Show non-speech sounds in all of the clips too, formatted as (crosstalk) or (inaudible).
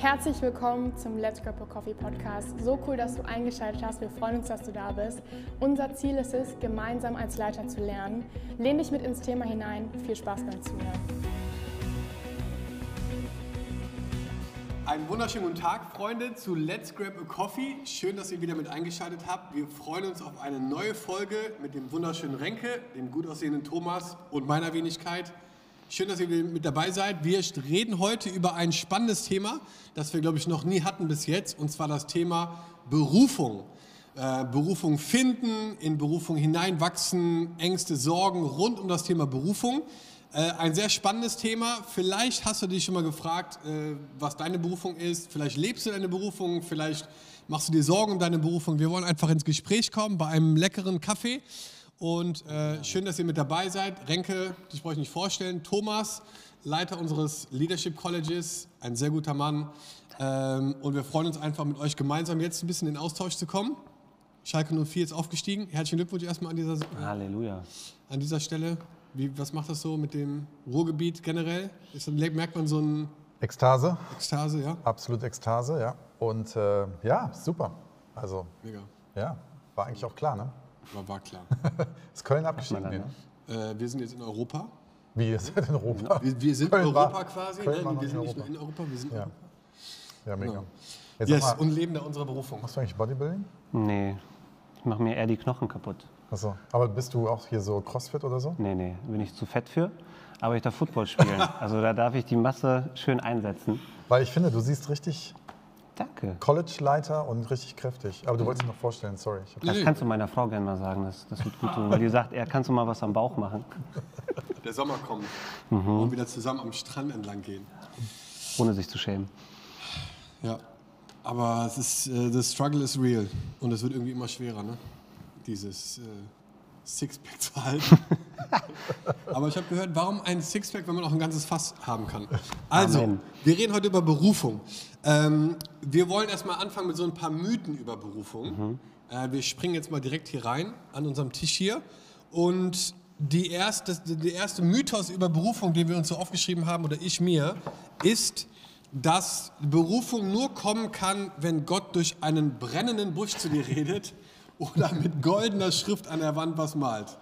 Herzlich willkommen zum Let's Grab a Coffee Podcast. So cool, dass du eingeschaltet hast. Wir freuen uns, dass du da bist. Unser Ziel ist es, gemeinsam als Leiter zu lernen. Lehn dich mit ins Thema hinein. Viel Spaß beim Zuhören. Einen wunderschönen guten Tag, Freunde, zu Let's Grab a Coffee. Schön, dass ihr wieder mit eingeschaltet habt. Wir freuen uns auf eine neue Folge mit dem wunderschönen Renke, dem gut aussehenden Thomas und meiner Wenigkeit. Schön, dass ihr mit dabei seid. Wir reden heute über ein spannendes Thema, das wir, glaube ich, noch nie hatten bis jetzt, und zwar das Thema Berufung. Äh, Berufung finden, in Berufung hineinwachsen, Ängste, Sorgen rund um das Thema Berufung. Äh, ein sehr spannendes Thema. Vielleicht hast du dich schon mal gefragt, äh, was deine Berufung ist. Vielleicht lebst du deine Berufung, vielleicht machst du dir Sorgen um deine Berufung. Wir wollen einfach ins Gespräch kommen bei einem leckeren Kaffee. Und äh, schön, dass ihr mit dabei seid. Renke, dich brauche ich nicht vorstellen. Thomas, Leiter unseres Leadership Colleges, ein sehr guter Mann. Ähm, und wir freuen uns einfach mit euch gemeinsam jetzt ein bisschen in Austausch zu kommen. Schalke 04 ist aufgestiegen. Herzlichen Glückwunsch erstmal an dieser, Halleluja. an dieser Stelle. Wie, was macht das so mit dem Ruhrgebiet generell? Ist, merkt man so ein Ekstase, Ekstase, ja? absolut Ekstase, ja. Und äh, ja, super. Also, Mega. ja, war eigentlich auch klar, ne? War, war klar. (laughs) Ist Köln abgestiegen? man dann, ne? ne? äh, wir sind jetzt in Europa. Wie, ihr seid in Europa? Wir, wir sind Köln Europa war- quasi. Köln ne? noch Wir sind in nicht nur Europa. in Europa, wir sind Ja. Europa. Ja, mega. Genau. Jetzt Yes, mal, und Leben der unserer Berufung. machst du eigentlich Bodybuilding? Nee, ich mache mir eher die Knochen kaputt. Achso. Aber bist du auch hier so Crossfit oder so? Nee, nee, bin ich zu fett für. Aber ich darf Football spielen. (laughs) Also da darf ich die Masse schön einsetzen. Weil ich finde, du siehst richtig Danke. College-Leiter und richtig kräftig. Aber du wolltest dich noch vorstellen, sorry. Das kannst du meiner Frau gerne mal sagen, das, das wird gut tun. Weil die sagt, er kannst du mal was am Bauch machen, (laughs) Der Sommer kommt. Mhm. Und wieder zusammen am Strand entlang gehen. ohne sich zu schämen. Ja. Aber es ist, äh, the struggle is real. Und es wird irgendwie immer schwerer, ne? Dieses äh, Sixpack zu halten. (laughs) Aber ich habe gehört, warum ein Sixpack, wenn man auch ein ganzes Fass haben kann? Also, Amen. wir reden heute über Berufung. Ähm, wir wollen erstmal anfangen mit so ein paar Mythen über Berufung. Äh, wir springen jetzt mal direkt hier rein an unserem Tisch hier. Und die erste, der erste Mythos über Berufung, den wir uns so aufgeschrieben haben, oder ich mir, ist, dass Berufung nur kommen kann, wenn Gott durch einen brennenden Busch zu dir redet oder mit goldener Schrift an der Wand was malt.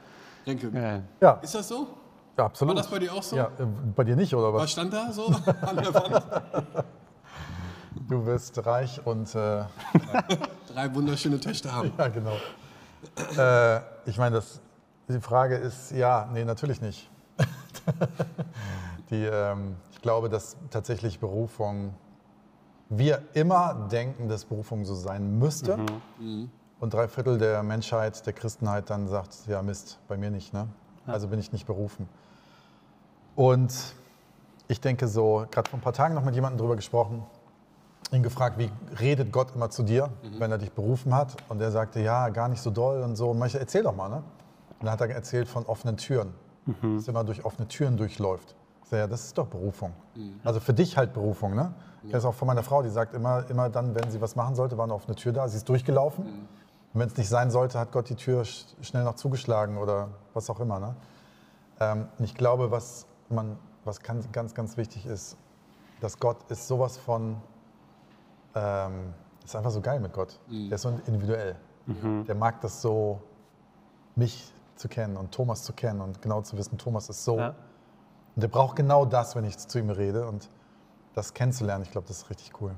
Renke, Ja. Ja, ist das so? ja, absolut. War das bei dir auch so? Ja, äh, bei dir nicht, oder Was was? stand da so an der Wand? Du wirst reich und äh, (laughs) Drei wunderschöne Töchter haben. Ja, genau. äh, ich meine, das, die Frage ist, ja, nee, natürlich nicht. (laughs) die, ähm, ich glaube, dass tatsächlich Berufung, wir immer denken, dass Berufung so sein müsste. Und drei Viertel der Menschheit, der Christenheit dann sagt, ja Mist, bei mir nicht. Ne? Also bin ich nicht berufen. Und ich denke so, gerade vor ein paar Tagen noch mit jemandem drüber gesprochen, ihn gefragt, wie redet Gott immer zu dir, wenn er dich berufen hat? Und er sagte, ja, gar nicht so doll und so. Und manche, erzähl doch mal, ne? Und dann hat er erzählt von offenen Türen, dass er immer durch offene Türen durchläuft. Ich sage, ja, das ist doch Berufung. Also für dich halt Berufung, ne? Ich kenne es auch von meiner Frau, die sagt immer, immer dann, wenn sie was machen sollte, war eine offene Tür da, sie ist durchgelaufen. Und wenn es nicht sein sollte, hat Gott die Tür sch- schnell noch zugeschlagen oder was auch immer, ne? Ähm, ich glaube, was, man, was ganz, ganz, ganz wichtig ist, dass Gott ist sowas von, ähm, ist einfach so geil mit Gott. Der ist so individuell. Der mag das so, mich zu kennen und Thomas zu kennen und genau zu wissen, Thomas ist so. Ja. Und der braucht genau das, wenn ich zu ihm rede und das kennenzulernen. Ich glaube, das ist richtig cool.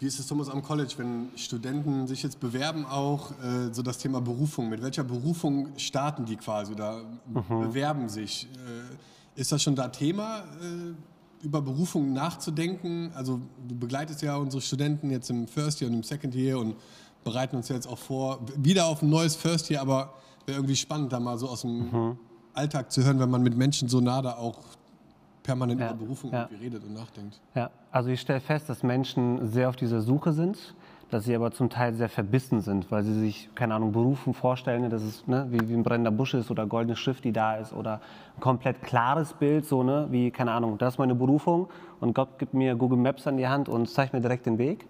Wie ist es, Thomas, am College, wenn Studenten sich jetzt bewerben, auch äh, so das Thema Berufung? Mit welcher Berufung starten die quasi oder bewerben sich? Äh, ist das schon da Thema, äh, über Berufung nachzudenken? Also, du begleitest ja unsere Studenten jetzt im First Year und im Second Year und bereiten uns jetzt auch vor, wieder auf ein neues First Year, aber wäre irgendwie spannend, da mal so aus dem Alltag zu hören, wenn man mit Menschen so nah da auch permanent über Berufung irgendwie redet und nachdenkt. Ja, also ich stelle fest, dass Menschen sehr auf dieser Suche sind, dass sie aber zum Teil sehr verbissen sind, weil sie sich, keine Ahnung, Berufen vorstellen, dass es ne, wie, wie ein brennender Busch ist oder goldene Schrift, die da ist oder ein komplett klares Bild, so ne, wie, keine Ahnung, das ist meine Berufung und Gott gibt mir Google Maps an die Hand und zeigt mir direkt den Weg.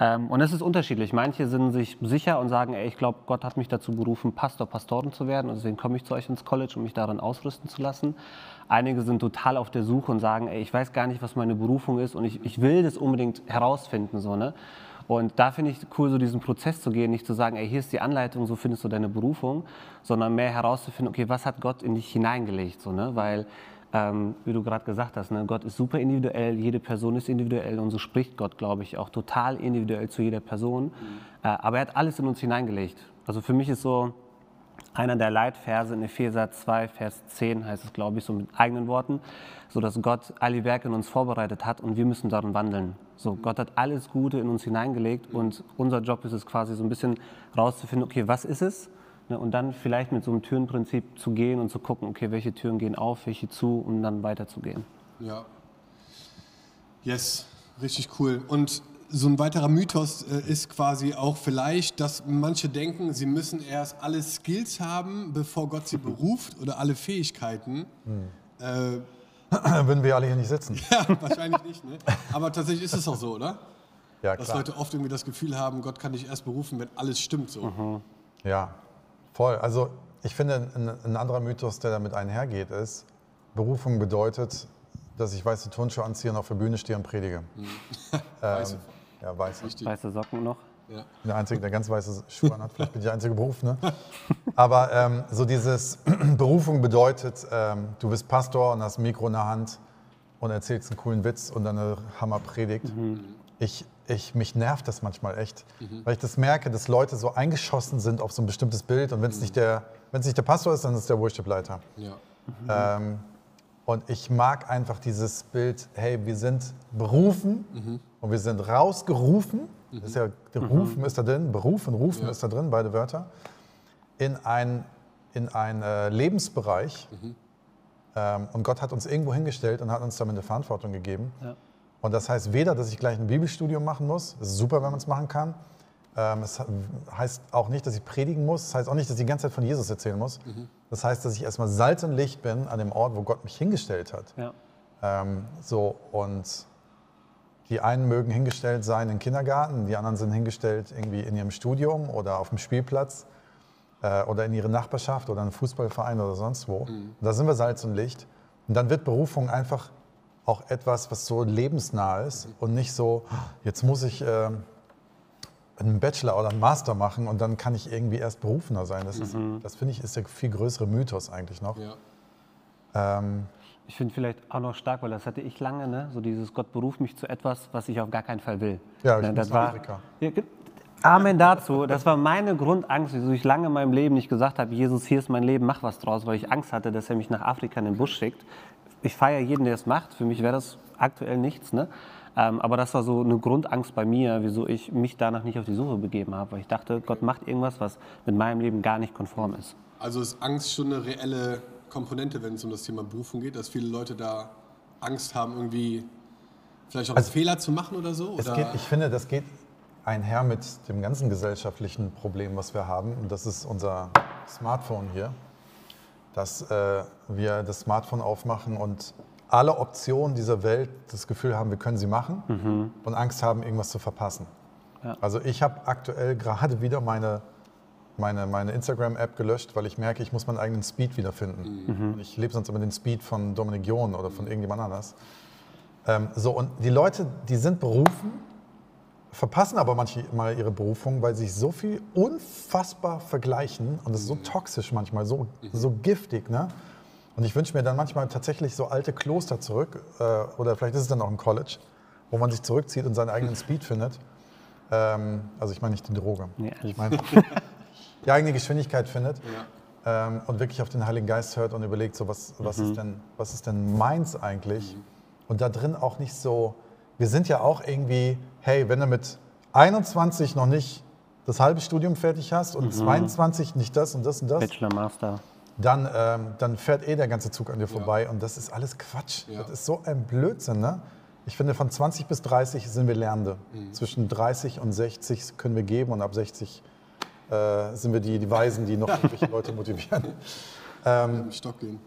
Ähm, und es ist unterschiedlich. Manche sind sich sicher und sagen, ey, ich glaube, Gott hat mich dazu berufen, Pastor, Pastoren zu werden und deswegen komme ich zu euch ins College, um mich darin ausrüsten zu lassen. Einige sind total auf der Suche und sagen, ey, ich weiß gar nicht, was meine Berufung ist und ich, ich will das unbedingt herausfinden. So, ne? Und da finde ich cool, so diesen Prozess zu gehen, nicht zu sagen, ey, hier ist die Anleitung, so findest du deine Berufung, sondern mehr herauszufinden, okay, was hat Gott in dich hineingelegt, so, ne? Weil, ähm, wie du gerade gesagt hast, ne, Gott ist super individuell, jede Person ist individuell und so spricht Gott, glaube ich, auch total individuell zu jeder Person. Mhm. Äh, aber er hat alles in uns hineingelegt. Also für mich ist so, einer der Leitverse in Epheser 2, Vers 10 heißt es, glaube ich, so mit eigenen Worten, so dass Gott alle Werke in uns vorbereitet hat und wir müssen darin wandeln. So, Gott hat alles Gute in uns hineingelegt und unser Job ist es quasi so ein bisschen rauszufinden, okay, was ist es? Ne, und dann vielleicht mit so einem Türenprinzip zu gehen und zu gucken, okay, welche Türen gehen auf, welche zu, um dann weiterzugehen. Ja. Yes, richtig cool. Und so ein weiterer Mythos äh, ist quasi auch vielleicht, dass manche denken, sie müssen erst alle Skills haben, bevor Gott sie beruft oder alle Fähigkeiten. Hm. Äh, (clears throat) Würden wir alle hier nicht sitzen. (laughs) Ja, wahrscheinlich nicht. Ne? Aber tatsächlich ist es auch so, oder? Ja, klar. Dass Leute oft irgendwie das Gefühl haben, Gott kann dich erst berufen, wenn alles stimmt so. Mhm. Ja, voll. Also ich finde, ein, ein anderer Mythos, der damit einhergeht, ist, Berufung bedeutet, dass ich weiße Turnschuhe anziehe und auf der Bühne stehe und predige. Mhm. (laughs) ähm, ja, weiße. Weiße Socken noch. Ja. Der Einzige, der ganz weiße Schuhe hat, vielleicht bin ich der einzige Beruf. Ne? (laughs) Aber ähm, so dieses (clears throat) Berufung bedeutet, ähm, du bist Pastor und hast ein Mikro in der Hand und erzählst einen coolen Witz und dann eine Hammerpredigt. Mhm. Ich, ich, mich nervt das manchmal echt, mhm. weil ich das merke, dass Leute so eingeschossen sind auf so ein bestimmtes Bild und wenn es mhm. nicht, der, nicht der Pastor ist, dann ist es der Worship-Leiter. Ja. Ähm, und ich mag einfach dieses Bild, hey, wir sind berufen mhm. Und wir sind rausgerufen. Mhm. Ist ja, der Rufen mhm. ist da drin, berufen, rufen ja. ist da drin, beide Wörter. In einen in ein, äh, Lebensbereich. Mhm. Ähm, und Gott hat uns irgendwo hingestellt und hat uns damit eine Verantwortung gegeben. Ja. Und das heißt weder, dass ich gleich ein Bibelstudium machen muss, das ist super, wenn man es machen kann, ähm, es heißt auch nicht, dass ich predigen muss. Es heißt auch nicht, dass ich die ganze Zeit von Jesus erzählen muss. Mhm. Das heißt, dass ich erstmal Salz und Licht bin an dem Ort, wo Gott mich hingestellt hat. Ja. Ähm, so, und die einen mögen hingestellt sein im Kindergarten, die anderen sind hingestellt irgendwie in ihrem Studium oder auf dem Spielplatz äh, oder in ihrer Nachbarschaft oder einem Fußballverein oder sonst wo. Mhm. Da sind wir Salz und Licht. Und dann wird Berufung einfach auch etwas, was so lebensnah ist mhm. und nicht so, jetzt muss ich. Äh, einen Bachelor oder einen Master machen und dann kann ich irgendwie erst berufener sein. Das, mhm. das finde ich, ist der viel größere Mythos eigentlich noch. Ja. Ähm, ich finde vielleicht auch noch stark, weil das hatte ich lange, ne? so dieses Gott beruft mich zu etwas, was ich auf gar keinen Fall will. Ja, ich ne? das war, Afrika. Ja, Amen dazu. Das war meine Grundangst, wieso ich lange in meinem Leben nicht gesagt habe, Jesus, hier ist mein Leben, mach was draus, weil ich Angst hatte, dass er mich nach Afrika in den Busch schickt. Ich feiere jeden, der es macht. Für mich wäre das aktuell nichts. Ne? Ähm, aber das war so eine Grundangst bei mir, wieso ich mich danach nicht auf die Suche begeben habe, weil ich dachte, Gott macht irgendwas, was mit meinem Leben gar nicht konform ist. Also ist Angst schon eine reelle Komponente, wenn es um das Thema Berufung geht, dass viele Leute da Angst haben, irgendwie vielleicht auch also, einen Fehler zu machen oder so? Oder? Geht, ich finde, das geht einher mit dem ganzen gesellschaftlichen Problem, was wir haben. Und das ist unser Smartphone hier. Dass äh, wir das Smartphone aufmachen und alle Optionen dieser Welt das Gefühl haben, wir können sie machen mhm. und Angst haben, irgendwas zu verpassen. Ja. Also ich habe aktuell gerade wieder meine, meine, meine Instagram-App gelöscht, weil ich merke, ich muss meinen eigenen Speed wiederfinden. Mhm. Ich lebe sonst immer den Speed von Dominik John oder von irgendjemand anders. Ähm, so, und die Leute, die sind berufen, verpassen aber manchmal ihre Berufung, weil sie sich so viel unfassbar vergleichen und es ist so mhm. toxisch manchmal, so, so giftig. Ne? Und ich wünsche mir dann manchmal tatsächlich so alte Kloster zurück, äh, oder vielleicht ist es dann auch ein College, wo man sich zurückzieht und seinen eigenen (laughs) Speed findet. Ähm, also ich meine nicht die Droge. Nee, ich meine (laughs) die eigene Geschwindigkeit findet ja. ähm, und wirklich auf den Heiligen Geist hört und überlegt, so was, was, mhm. ist, denn, was ist denn meins eigentlich? Mhm. Und da drin auch nicht so, wir sind ja auch irgendwie, hey, wenn du mit 21 noch nicht das halbe Studium fertig hast und mhm. 22 nicht das und das und das. Bachelor, Master dann, ähm, dann fährt eh der ganze Zug an dir vorbei. Ja. Und das ist alles Quatsch. Ja. Das ist so ein Blödsinn. Ne? Ich finde, von 20 bis 30 sind wir Lernende. Mhm. Zwischen 30 und 60 können wir geben und ab 60 äh, sind wir die, die Weisen, die noch irgendwelche Leute motivieren. (laughs) Ähm,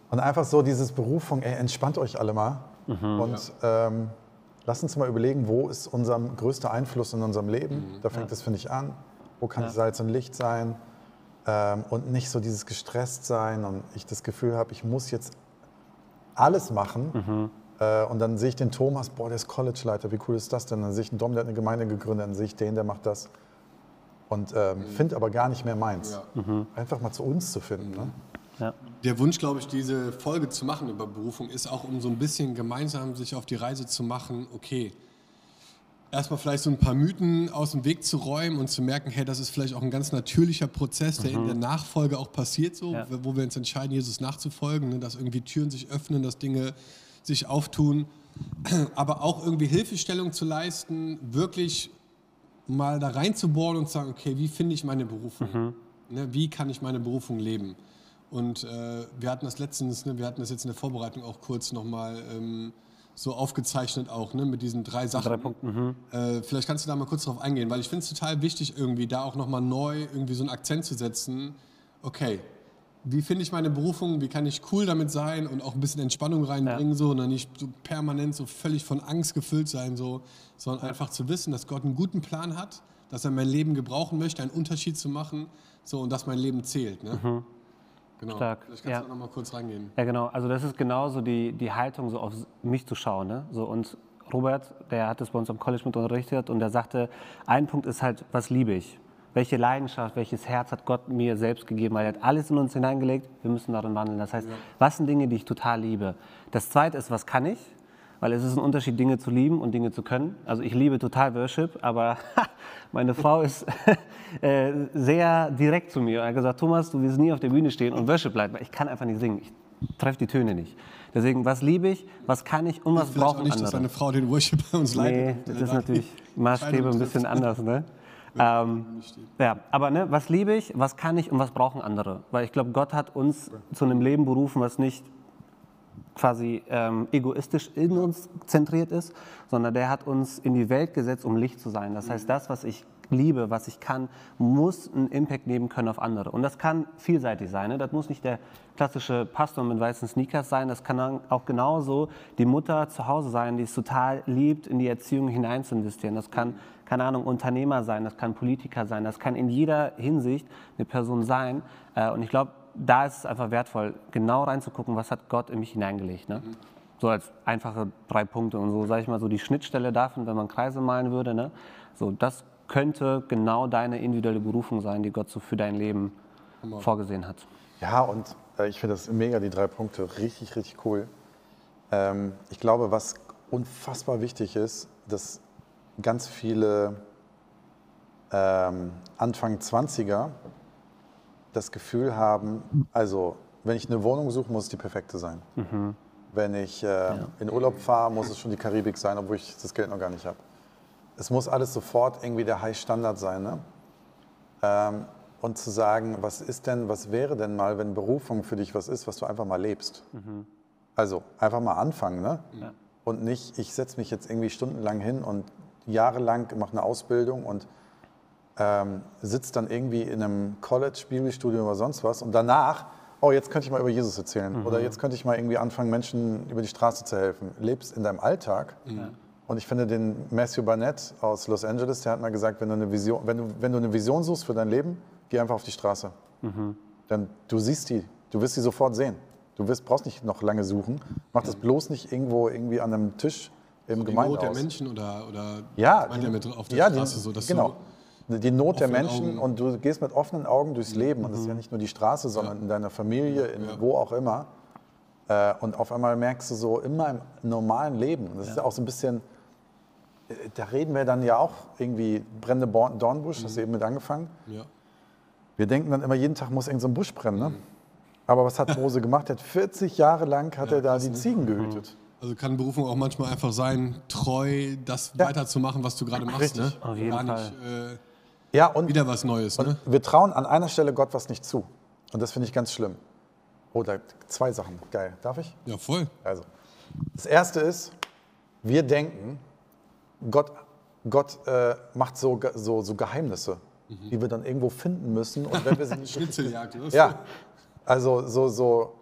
und einfach so dieses Berufung, ey, entspannt euch alle mal. Mhm, und ja. ähm, lass uns mal überlegen, wo ist unser größter Einfluss in unserem Leben? Da fängt es, finde ich, an. Wo kann Ja. Salz und Licht sein? Ähm, und nicht so dieses gestresst sein und ich das Gefühl habe, ich muss jetzt alles machen. Äh, und dann sehe ich den Thomas, boah, der ist College-Leiter, wie cool ist das denn? Dann sehe ich einen Dom, der hat eine Gemeinde gegründet, dann sehe ich den, der macht das. Und ähm, finde aber gar nicht mehr meins. Einfach mal zu uns zu finden. Ne? Ja. Der Wunsch, glaube ich, diese Folge zu machen über Berufung, ist auch, um so ein bisschen gemeinsam sich auf die Reise zu machen, okay, erstmal vielleicht so ein paar Mythen aus dem Weg zu räumen und zu merken, hey, das ist vielleicht auch ein ganz natürlicher Prozess, der in der Nachfolge auch passiert, so, Ja. wo wir uns entscheiden, Jesus nachzufolgen, ne, dass irgendwie Türen sich öffnen, dass Dinge sich auftun, (clears throat) aber auch irgendwie Hilfestellung zu leisten, wirklich mal da reinzubohren und zu sagen, okay, wie finde ich meine Berufung? Ne, wie kann ich meine Berufung leben? Und äh, wir hatten das letztens, ne, wir hatten das jetzt in der Vorbereitung auch kurz nochmal ähm, so aufgezeichnet auch, ne, mit diesen drei Sachen. Drei Punkten. Äh, vielleicht kannst du da mal kurz drauf eingehen, weil ich finde es total wichtig, irgendwie da auch nochmal neu irgendwie so einen Akzent zu setzen. Okay, wie finde ich meine Berufung, wie kann ich cool damit sein und auch ein bisschen Entspannung reinbringen, so, und dann nicht so permanent so völlig von Angst gefüllt sein, so, sondern einfach zu wissen, dass Gott einen guten Plan hat, dass er mein Leben gebrauchen möchte, einen Unterschied zu machen, so, und dass mein Leben zählt. Ne? Genau. Stark, Vielleicht kannst ja. du da nochmal kurz reingehen. Ja, genau. Also das ist genauso die, die Haltung, so auf mich zu schauen. Ne? So, und Robert, der hat es bei uns am College mit unterrichtet und der sagte, ein Punkt ist halt, was liebe ich? Welche Leidenschaft, welches Herz hat Gott mir selbst gegeben? Weil er hat alles in uns hineingelegt, wir müssen darin wandeln. Das heißt, was sind Dinge, die ich total liebe? Das zweite ist, was kann ich? Weil es ist ein Unterschied, Dinge zu lieben und Dinge zu können. Also ich liebe total Worship, aber (laughs) meine Frau ist (laughs) äh, sehr direkt zu mir. Er hat gesagt, Thomas, du wirst nie auf der Bühne stehen und Worship leiten, weil ich kann einfach nicht singen. Ich treffe die Töne nicht. Deswegen, was liebe ich, was kann ich und was Vielleicht auch brauchen nicht, dass andere? deine Frau den Worship bei uns Nee, leitet. das Der ist natürlich Maßstäbe ein bisschen anders. Ne? Ähm, ja, aber ne, was liebe ich, was kann ich und was brauchen andere? Weil ich glaube, Gott hat uns zu einem Leben berufen, was nicht quasi ähm, egoistisch in uns zentriert ist, sondern der hat uns in die Welt gesetzt, um Licht zu sein. Das heißt, das, was ich liebe, was ich kann, muss einen Impact nehmen können auf andere. Und das kann vielseitig sein. Ne? Das muss nicht der klassische Pastor mit weißen Sneakers sein. Das kann auch genauso die Mutter zu Hause sein, die es total liebt, in die Erziehung hinein zu investieren. Das kann, keine Ahnung, Unternehmer sein, das kann Politiker sein, das kann in jeder Hinsicht eine Person sein. Äh, Und ich glaube, da ist es einfach wertvoll, genau reinzugucken, was hat Gott in mich hineingelegt. Ne? So als einfache drei Punkte und so, sage ich mal, so die Schnittstelle davon, wenn man Kreise malen würde. Ne? So, das könnte genau deine individuelle Berufung sein, die Gott so für dein Leben vorgesehen hat. Ja, und äh, ich finde das mega, die drei Punkte, richtig, richtig cool. Ähm, ich glaube, was unfassbar wichtig ist, dass ganz viele ähm, Anfang 20er das Gefühl haben, also wenn ich eine Wohnung suche, muss es die perfekte sein. Wenn ich äh, in Urlaub fahre, muss es schon die Karibik sein, obwohl ich das Geld noch gar nicht habe. Es muss alles sofort irgendwie der High Standard sein. Ne? Ähm, und zu sagen, was ist denn, was wäre denn mal, wenn Berufung für dich was ist, was du einfach mal lebst? Also einfach mal anfangen, ne? Und nicht, ich setze mich jetzt irgendwie stundenlang hin und jahrelang mache eine Ausbildung und ähm, sitze dann irgendwie in einem College, Bibelstudium oder sonst was und danach, oh, jetzt könnte ich mal über Jesus erzählen oder jetzt könnte ich mal irgendwie anfangen, Menschen über die Straße zu helfen. Lebst in deinem Alltag. Und ich finde den Matthew Barnett aus Los Angeles, der hat mal gesagt, wenn du eine Vision, wenn du, wenn du eine Vision suchst für dein Leben, geh einfach auf die Straße. Dann du siehst die, du wirst sie sofort sehen. Du wirst, brauchst nicht noch lange suchen. Mach das bloß nicht irgendwo irgendwie an einem Tisch im Die Not der Gemeindehaus. Menschen oder, oder Ja, die- mit auf der ja, die- Straße so, dass genau. Die Not der Menschen Augen- und du gehst mit offenen Augen durchs Leben und das ist ja nicht nur die Straße, sondern in deiner Familie, in Ja. wo auch immer. Äh, und auf einmal merkst du so immer im normalen Leben, das ist ja auch so ein bisschen, äh, da reden wir dann ja auch irgendwie brennende Dornbusch, hast du eben mit angefangen. ja. Wir denken dann immer, jeden Tag muss irgend so ein Busch brennen. Ne? Aber was hat Mose gemacht? Er hat 40 Jahre lang hat er da die Ziegen gehütet. Also kann Berufung auch manchmal einfach sein, treu das Ja. weiterzumachen, was du gerade machst. Richtig. Ne? Auf jeden Gar Fall. nicht äh, Ja, und wieder was Neues. Ne? Wir trauen an einer Stelle Gott was nicht zu. Und das finde ich ganz schlimm. Oder zwei Sachen. Geil. Darf ich? Ja, voll. Also, das erste ist, wir denken, Gott, Gott äh, macht so, so, so Geheimnisse, die wir dann irgendwo finden müssen. Und wenn wir sie (laughs) nicht Schnitzeljagd. ja, also so, so,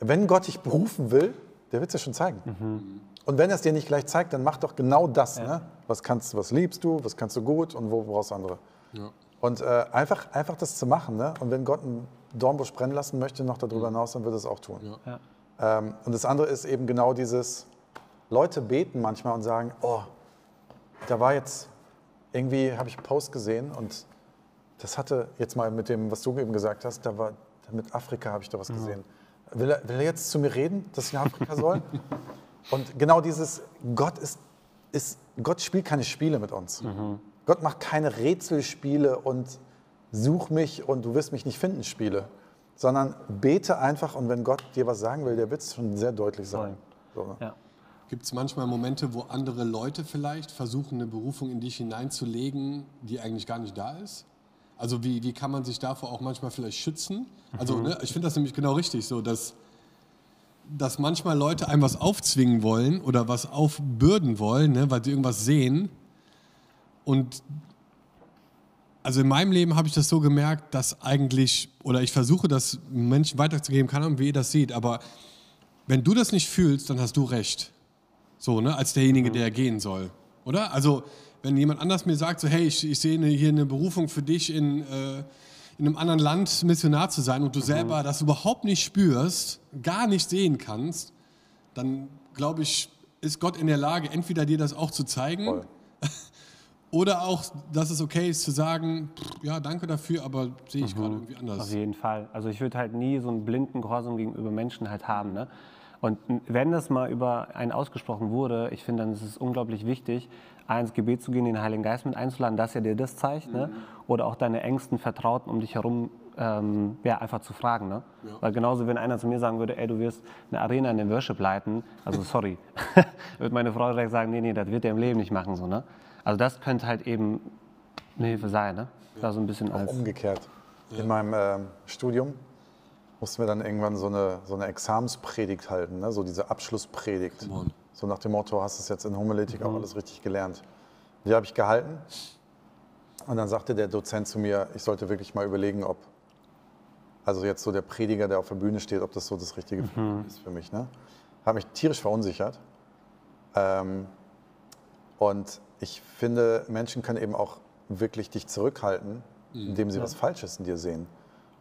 wenn Gott dich berufen will, der wird es ja schon zeigen. Und wenn er es dir nicht gleich zeigt, dann mach doch genau das. Ne? Was kannst was liebst du, was kannst du gut und wo brauchst du andere. Ja. Und äh, einfach, einfach das zu machen. Ne? Und wenn Gott einen Dornbusch brennen lassen möchte, noch darüber hinaus, dann wird er es auch tun. Ja. Ähm, und das andere ist eben genau dieses, Leute beten manchmal und sagen, oh, da war jetzt, irgendwie habe ich einen Post gesehen und das hatte jetzt mal mit dem, was du eben gesagt hast, da war, mit Afrika habe ich da was gesehen. Will er, will er jetzt zu mir reden, dass ich nach Afrika soll? (laughs) und genau dieses, Gott ist, ist, Gott spielt keine Spiele mit uns. Gott macht keine Rätselspiele und such mich und du wirst mich nicht finden Spiele, sondern bete einfach und wenn Gott dir was sagen will, der wird es schon sehr deutlich sagen. So, ne? Ja. Gibt es manchmal Momente, wo andere Leute vielleicht versuchen, eine Berufung in dich hineinzulegen, die eigentlich gar nicht da ist? Also wie, wie kann man sich davor auch manchmal vielleicht schützen? Also ne, ich finde das nämlich genau richtig so, dass, dass manchmal Leute einem was aufzwingen wollen oder was aufbürden wollen, ne, weil sie irgendwas sehen. Und also in meinem Leben habe ich das so gemerkt, dass eigentlich, oder ich versuche das Menschen weiterzugeben, keine Ahnung, wie ihr das seht, aber wenn du das nicht fühlst, dann hast du recht. So, ne, als derjenige, der gehen soll. Oder? Also, wenn jemand anders mir sagt, so, hey, ich, ich sehe eine, hier eine Berufung für dich in, äh, in einem anderen Land Missionar zu sein und du selber das überhaupt nicht spürst, gar nicht sehen kannst, dann glaube ich, ist Gott in der Lage, entweder dir das auch zu zeigen Voll. (laughs) oder auch, dass es okay ist zu sagen, ja, danke dafür, aber sehe ich gerade irgendwie Auf anders. jeden Fall. Also ich würde halt nie so einen blinden Gehorsam gegenüber Menschen halt haben. Ne? Und wenn das mal über einen ausgesprochen wurde, ich finde, dann ist es unglaublich wichtig, A, ins Gebet zu gehen, den Heiligen Geist mit einzuladen, dass er dir das zeigt. Ne? Oder auch deine engsten Vertrauten um dich herum ähm, ja, einfach zu fragen. Ne? Weil genauso, wenn einer zu mir sagen würde, ey, du wirst eine Arena in den Worship leiten, also sorry, (laughs) wird meine Frau direkt sagen, nee, nee, das wird er im Leben nicht machen. So, ne? Also das könnte halt eben eine Hilfe sein. Ne? Da so ein bisschen als... Umgekehrt. In meinem ähm, Studium mussten wir dann irgendwann so eine, so eine Examenspredigt halten, ne? so diese Abschlusspredigt. Come on. So nach dem Motto, hast du es jetzt in Homiletik auch alles richtig gelernt. Die habe ich gehalten und dann sagte der Dozent zu mir, ich sollte wirklich mal überlegen, ob, also jetzt so der Prediger, der auf der Bühne steht, ob das so das Richtige ist für mich. Ne? Habe mich tierisch verunsichert. Ähm, und ich finde, Menschen können eben auch wirklich dich zurückhalten, indem sie was Falsches in dir sehen.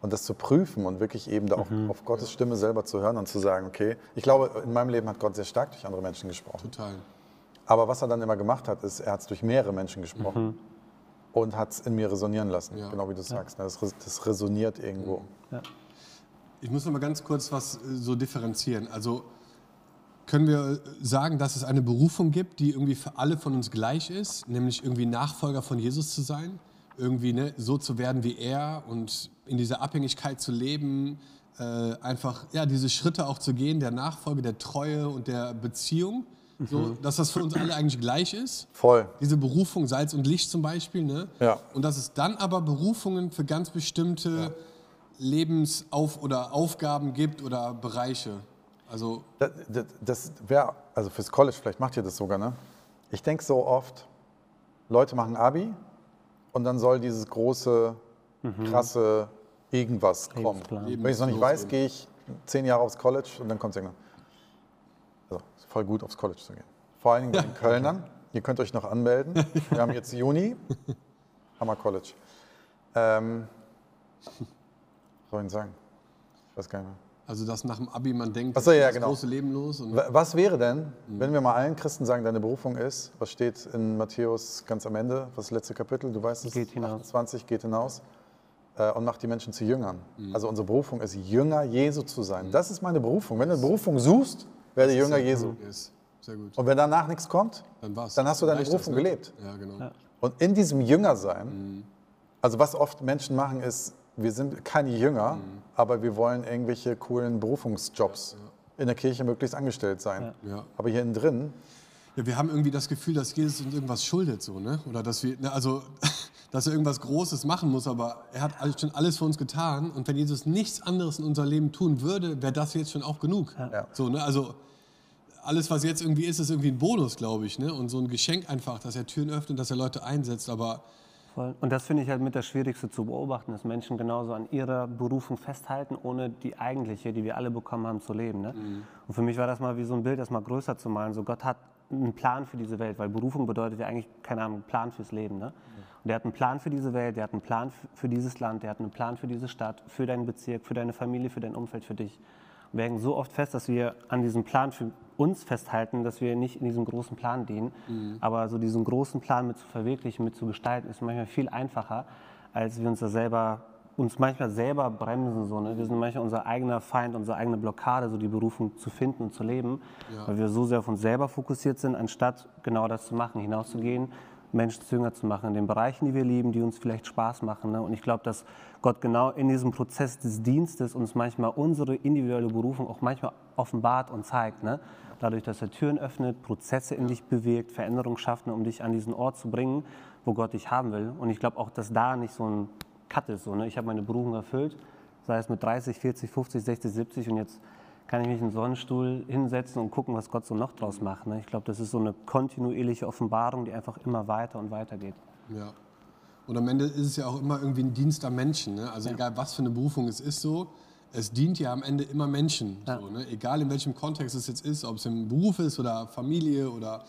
Und das zu prüfen und wirklich eben da auch auf Gottes Stimme selber zu hören und zu sagen, okay, ich glaube, in meinem Leben hat Gott sehr stark durch andere Menschen gesprochen. Total. Aber was er dann immer gemacht hat, ist, er hat es durch mehrere Menschen gesprochen und hat es in mir resonieren lassen, Ja. genau wie du sagst. ne? Das, das resoniert irgendwo. Ich muss noch mal ganz kurz was äh, so differenzieren. Also können wir äh, sagen, dass es eine Berufung gibt, die irgendwie für alle von uns gleich ist, nämlich irgendwie Nachfolger von Jesus zu sein, irgendwie ne, so zu werden wie er und in dieser Abhängigkeit zu leben, äh, einfach ja diese Schritte auch zu gehen, der Nachfolge, der Treue und der Beziehung, so, dass das für uns alle eigentlich gleich ist. Voll. Diese Berufung Salz und Licht zum Beispiel, ne? Ja. Und dass es dann aber Berufungen für ganz bestimmte Lebensauf- oder Aufgaben gibt oder Bereiche. Also Das, das, das wäre, also fürs College, vielleicht macht ihr das sogar, ne? Ich denke so oft, Leute machen Abi und dann soll dieses große, krasse irgendwas kommen. Lebensplan. Wenn ich es noch nicht weiß, gehe ich zehn Jahre aufs College und dann kommt es irgendwann. Also, ist voll gut, aufs College zu gehen. Vor allen Dingen bei den (laughs) Kölnern. Ihr könnt euch noch anmelden. (laughs) Wir haben jetzt Juni. Hammer College. Ähm, was soll ich denn sagen? Ich weiß gar nicht mehr. Also, dass nach dem Abi man denkt, so, ja, das genau. große Leben los. Was wäre denn, wenn wir mal allen Christen sagen, deine Berufung ist, was steht in Matthäus ganz am Ende, das letzte Kapitel, du weißt es, Geht hinaus. 28, geht hinaus äh, und macht die Menschen zu Jüngern. Also unsere Berufung ist, Jünger Jesu zu sein. Das ist meine Berufung. Wenn du eine Berufung suchst, werde Jünger Jesu. ist sehr gut. Und wenn danach nichts kommt, Dann dann hast du deine Reicht das, Berufung ne? gelebt. Ja, genau. Und in diesem Jüngersein, Mhm. also was oft Menschen machen, ist, wir sind keine Jünger, Mhm. aber wir wollen irgendwelche coolen Berufungsjobs in der Kirche möglichst angestellt sein. Ja. Aber hier innen drin, Ja, wir haben irgendwie das Gefühl, dass Jesus uns irgendwas schuldet, so, ne? Oder dass wir, ne, also, (laughs) dass er irgendwas Großes machen muss, aber er hat alles, schon alles für uns getan. Und wenn Jesus nichts anderes in unser Leben tun würde, wäre das jetzt schon auch genug. Ja. So, ne? Also, alles, was jetzt irgendwie ist, ist irgendwie ein Bonus, glaube ich, ne? Und so ein Geschenk einfach, dass er Türen öffnet, dass er Leute einsetzt. Aber Voll. Und das finde ich halt mit das Schwierigste zu beobachten, dass Menschen genauso an ihrer Berufung festhalten, ohne die eigentliche, die wir alle bekommen haben, zu leben. Ne? Mhm. Und für mich war das mal wie so ein Bild, das mal größer zu malen. So Gott hat einen Plan für diese Welt, weil Berufung bedeutet ja eigentlich, keine Ahnung, Plan fürs Leben. Ne? Und der hat einen Plan für diese Welt, der hat einen Plan für dieses Land, der hat einen Plan für diese Stadt, für deinen Bezirk, für deine Familie, für dein Umfeld, für dich. Und wir hängen so oft fest, dass wir an diesem Plan für uns festhalten, dass wir nicht in diesem großen Plan dienen. Aber so diesen großen Plan mit zu verwirklichen, mit zu gestalten, ist manchmal viel einfacher, als wir uns da selber, uns manchmal selber bremsen. So, ne? Wir sind manchmal unser eigener Feind, unsere eigene Blockade, so die Berufung zu finden und zu leben, weil wir so sehr auf uns selber fokussiert sind, anstatt genau das zu machen, hinauszugehen, Menschen zu Jünger zu machen, in den Bereichen, die wir lieben, die uns vielleicht Spaß machen. Ne? Und ich glaube, dass Gott genau in diesem Prozess des Dienstes uns manchmal unsere individuelle Berufung auch manchmal offenbart und zeigt. Ne? Dadurch, dass er Türen öffnet, Prozesse in dich bewirkt, Veränderung schafft, um dich an diesen Ort zu bringen, wo Gott dich haben will. Und ich glaube auch, dass da nicht so ein Cut ist. So, ne? Ich habe meine Berufung erfüllt, sei es mit 30, 40, 50, 60, 70 und jetzt kann ich mich in den Sonnenstuhl hinsetzen und gucken, was Gott so noch draus macht. Ne? Ich glaube, das ist so eine kontinuierliche Offenbarung, die einfach immer weiter und weiter geht. Ja. Und am Ende ist es ja auch immer irgendwie ein Dienst am Menschen. Ne? Also egal, was für eine Berufung es ist so, es dient ja am Ende immer Menschen. Ja. So, ne? Egal in welchem Kontext es jetzt ist, ob es im Beruf ist oder Familie oder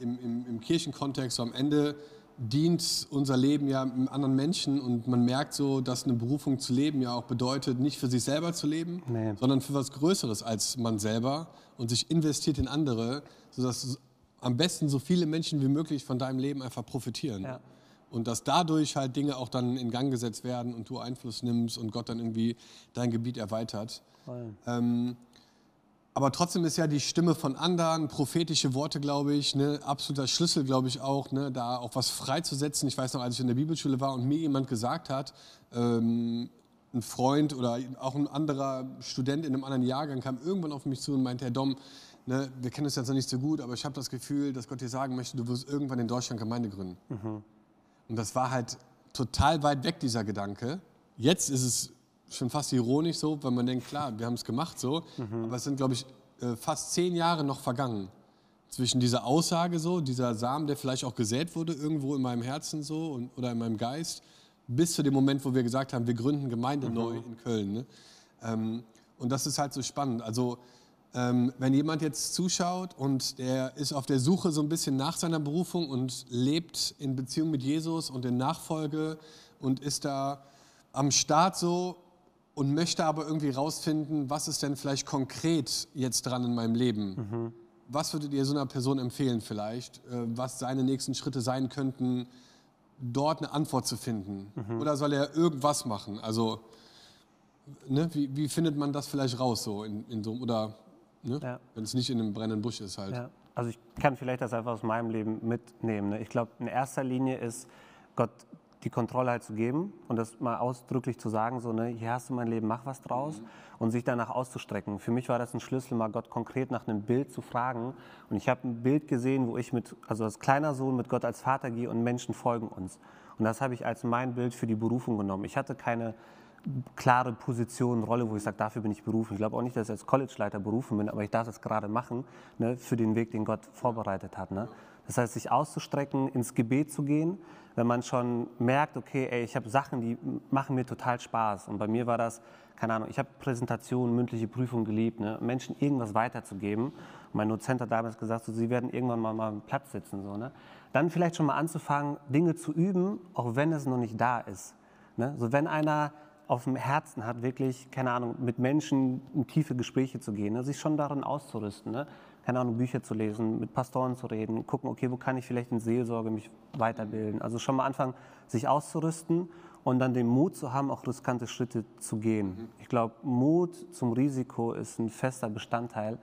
im, im, im Kirchenkontext, so am Ende dient unser Leben ja anderen Menschen und man merkt so, dass eine Berufung zu leben ja auch bedeutet, nicht für sich selber zu leben, Nee. sondern für was Größeres als man selber und sich investiert in andere, sodass am besten so viele Menschen wie möglich von deinem Leben einfach profitieren. Ja. Und dass dadurch halt Dinge auch dann in Gang gesetzt werden und du Einfluss nimmst und Gott dann irgendwie dein Gebiet erweitert. Ähm, aber trotzdem ist ja die Stimme von anderen, prophetische Worte, glaube ich, ne, absoluter Schlüssel, glaube ich auch, ne, da auch was freizusetzen. Ich weiß noch, als ich in der Bibelschule war und mir jemand gesagt hat, ähm, ein Freund oder auch ein anderer Student in einem anderen Jahrgang kam irgendwann auf mich zu und meinte, Herr Dom, ne, wir kennen uns jetzt noch nicht so gut, aber ich habe das Gefühl, dass Gott dir sagen möchte, du wirst irgendwann in Deutschland Gemeinde gründen. Und das war halt total weit weg, dieser Gedanke. Jetzt ist es schon fast ironisch so, weil man denkt, klar, wir haben es gemacht so, aber es sind, glaube ich, äh, fast zehn Jahre noch vergangen zwischen dieser Aussage so, dieser Samen, der vielleicht auch gesät wurde irgendwo in meinem Herzen so und, oder in meinem Geist, bis zu dem Moment, wo wir gesagt haben, wir gründen Gemeinde neu in Köln. Ne? Ähm, und das ist halt so spannend. Also ähm, wenn jemand jetzt zuschaut und der ist auf der Suche so ein bisschen nach seiner Berufung und lebt in Beziehung mit Jesus und in Nachfolge und ist da am Start so und möchte aber irgendwie rausfinden, was ist denn vielleicht konkret jetzt dran in meinem Leben? Was würdet ihr so einer Person empfehlen vielleicht, äh, was seine nächsten Schritte sein könnten, dort eine Antwort zu finden? Oder soll er irgendwas machen? Also ne, wie, wie findet man das vielleicht raus so in, in so oder ne, Ja. wenn es nicht in einem brennenden Busch ist halt. Ja. Also ich kann vielleicht das einfach aus meinem Leben mitnehmen. Ne? Ich glaube, in erster Linie ist Gott die Kontrolle halt zu geben und das mal ausdrücklich zu sagen, so, ne, hier hast du mein Leben, mach was draus und sich danach auszustrecken. Für mich war das ein Schlüssel, mal Gott konkret nach einem Bild zu fragen und ich habe ein Bild gesehen, wo ich mit, also als kleiner Sohn mit Gott als Vater gehe und Menschen folgen uns. Und das habe ich als mein Bild für die Berufung genommen. Ich hatte keine klare Position, Rolle, wo ich sage, dafür bin ich berufen. Ich glaube auch nicht, dass ich als Collegeleiter berufen bin, aber ich darf es gerade machen ne, für den Weg, den Gott vorbereitet hat. Ne? Das heißt, sich auszustrecken, ins Gebet zu gehen, wenn man schon merkt, okay, ey, ich habe Sachen, die machen mir total Spaß. Und bei mir war das, keine Ahnung, ich habe Präsentationen, mündliche Prüfungen geliebt, ne? Menschen irgendwas weiterzugeben. Mein Dozent hat damals gesagt, so, sie werden irgendwann mal, mal am Platz sitzen. So, ne? Dann vielleicht schon mal anzufangen, Dinge zu üben, auch wenn es noch nicht da ist. Ne? So, wenn einer auf dem Herzen hat, wirklich, keine Ahnung, mit Menschen in tiefe Gespräche zu gehen, ne? sich schon darin auszurüsten, ne? keine Ahnung, Bücher zu lesen, mit Pastoren zu reden, gucken, okay, wo kann ich vielleicht in Seelsorge mich weiterbilden. Also schon mal anfangen, sich auszurüsten und dann den Mut zu haben, auch riskante Schritte zu gehen. Ich glaube, Mut zum Risiko ist ein fester Bestandteil,